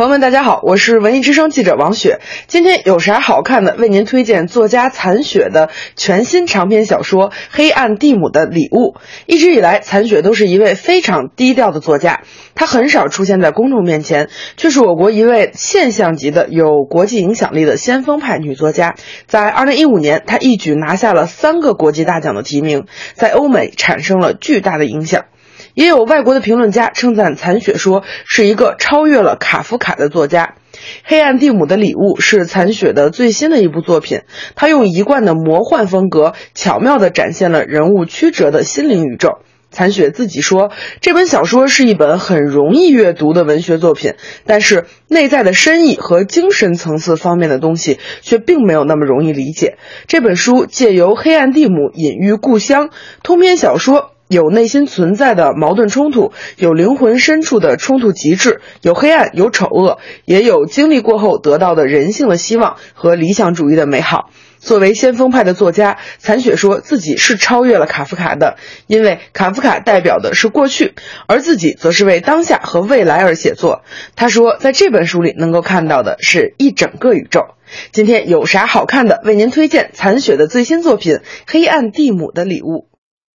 朋友们，大家好，我是文艺之声记者王雪。今天有啥好看的？为您推荐作家残雪的全新长篇小说《黑暗蒂姆的礼物》。一直以来，残雪都是一位非常低调的作家，她很少出现在公众面前，却是我国一位现象级的有国际影响力的先锋派女作家。在2015年，她一举拿下了三个国际大奖的提名，在欧美产生了巨大的影响。也有外国的评论家称赞残雪说是一个超越了卡夫卡的作家。《黑暗蒂姆的礼物》是残雪的最新的一部作品，他用一贯的魔幻风格，巧妙地展现了人物曲折的心灵宇宙。残雪自己说，这本小说是一本很容易阅读的文学作品，但是内在的深意和精神层次方面的东西却并没有那么容易理解。这本书借由黑暗蒂姆隐喻故乡，通篇小说。有内心存在的矛盾冲突，有灵魂深处的冲突极致，有黑暗，有丑恶，也有经历过后得到的人性的希望和理想主义的美好。作为先锋派的作家，残雪说自己是超越了卡夫卡的，因为卡夫卡代表的是过去，而自己则是为当下和未来而写作。他说，在这本书里能够看到的是一整个宇宙。今天有啥好看的？为您推荐残雪的最新作品《黑暗蒂姆的礼物》。